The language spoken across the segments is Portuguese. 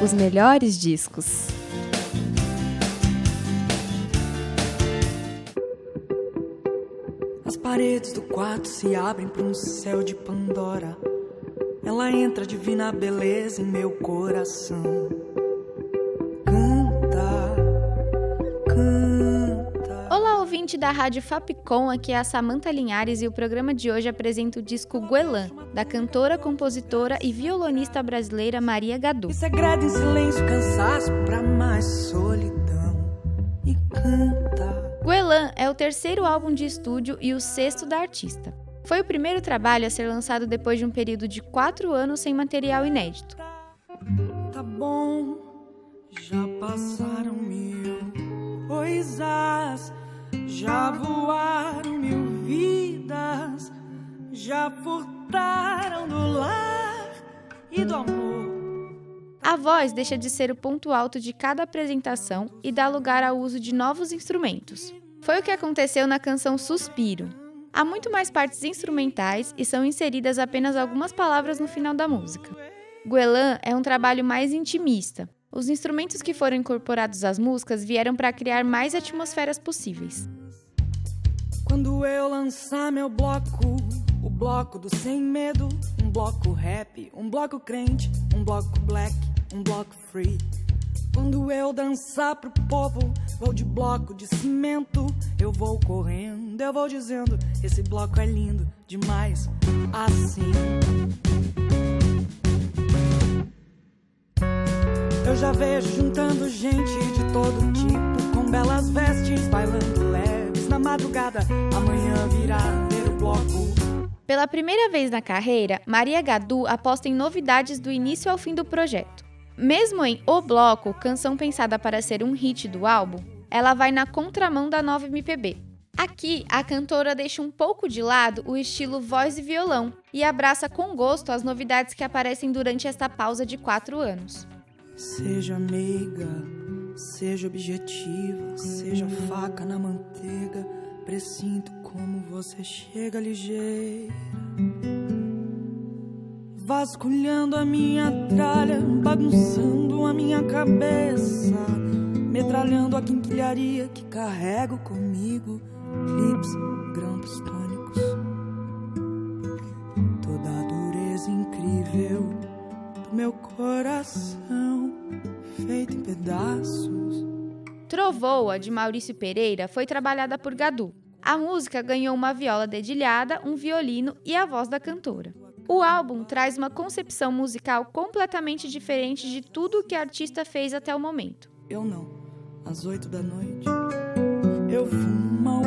Os melhores discos. As paredes do quarto se abrem para um céu de Pandora. Ela entra divina beleza em meu coração. Ouvinte da Rádio Fapcom, aqui é a Samanta Linhares e o programa de hoje apresenta o disco Guelan, da cantora, compositora e violonista brasileira Maria Gadu. Segredo em silêncio, cansaço pra mais solidão. E canta. Guelan é o terceiro álbum de estúdio e o sexto da artista. Foi o primeiro trabalho a ser lançado depois de um período de quatro anos sem material inédito. Tá bom, já passaram mil já voaram mil vidas, já furtaram do lar e do amor. A voz deixa de ser o ponto alto de cada apresentação e dá lugar ao uso de novos instrumentos. Foi o que aconteceu na canção Suspiro. Há muito mais partes instrumentais e são inseridas apenas algumas palavras no final da música. Guelan é um trabalho mais intimista. Os instrumentos que foram incorporados às músicas vieram para criar mais atmosferas possíveis. Quando eu lançar meu bloco, o bloco do sem medo, um bloco rap, um bloco crente, um bloco black, um bloco free. Quando eu dançar pro povo, vou de bloco de cimento, eu vou correndo, eu vou dizendo, esse bloco é lindo demais, assim. Eu já vejo juntando gente de todo tipo, com belas vestes, bailando leves madrugada, amanhã virá ver o bloco. Pela primeira vez na carreira, Maria Gadu aposta em novidades do início ao fim do projeto. Mesmo em O Bloco, canção pensada para ser um hit do álbum, ela vai na contramão da nova MPB. Aqui, a cantora deixa um pouco de lado o estilo voz e violão e abraça com gosto as novidades que aparecem durante esta pausa de quatro anos. Seja meiga, seja objetiva, seja faca na manteiga, presinto como você chega ligeira. Vasculhando a minha tralha, bagunçando a minha cabeça, metralhando a quinquilharia que carrego comigo, lips, grampos tônicos. Toda a dureza incrível meu coração, feito em pedaços. Trovoa, de Maurício Pereira, foi trabalhada por Gadu. A música ganhou uma viola dedilhada, um violino e a voz da cantora. O álbum traz uma concepção musical completamente diferente de tudo o que a artista fez até o momento. Eu não, às oito da noite, eu fumo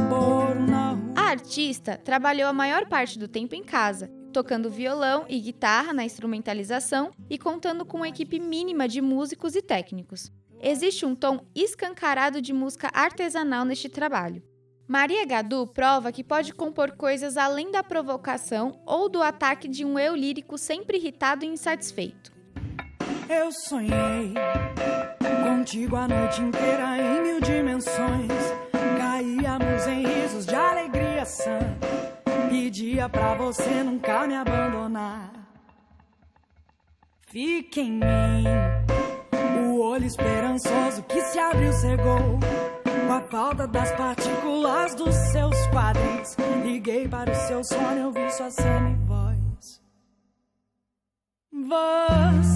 na rua. A artista trabalhou a maior parte do tempo em casa, tocando violão e guitarra na instrumentalização e contando com uma equipe mínima de músicos e técnicos. Existe um tom escancarado de música artesanal neste trabalho. Maria Gadu prova que pode compor coisas além da provocação ou do ataque de um eu lírico sempre irritado e insatisfeito. Eu sonhei contigo a noite inteira em mil dimensões. Caíamos em risos de alegria sã. Pedia pra você nunca me abandonar. Fique em mim, o olho esperançoso que se abriu cegou. Com a falta das partículas dos seus quadris, liguei para o seu sono, eu vi sua semi-voz. Você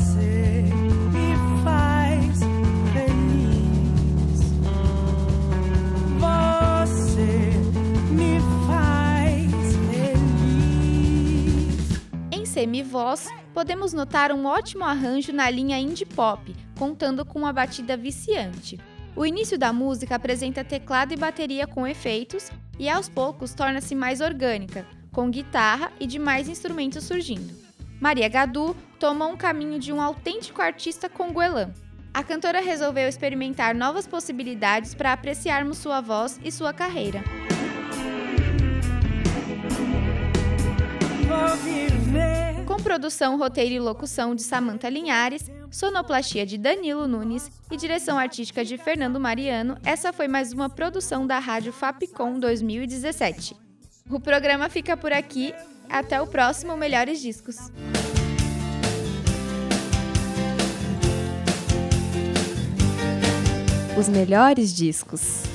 semi-voz, podemos notar um ótimo arranjo na linha indie pop, contando com uma batida viciante. O início da música apresenta teclado e bateria com efeitos e aos poucos torna-se mais orgânica, com guitarra e demais instrumentos surgindo. Maria Gadu tomou um caminho de um autêntico artista conguelã. A cantora resolveu experimentar novas possibilidades para apreciarmos sua voz e sua carreira. Produção, roteiro e locução de Samantha Linhares, sonoplastia de Danilo Nunes e direção artística de Fernando Mariano, essa foi mais uma produção da Rádio Fapcom 2017. O programa fica por aqui. Até o próximo Melhores Discos. Os melhores discos.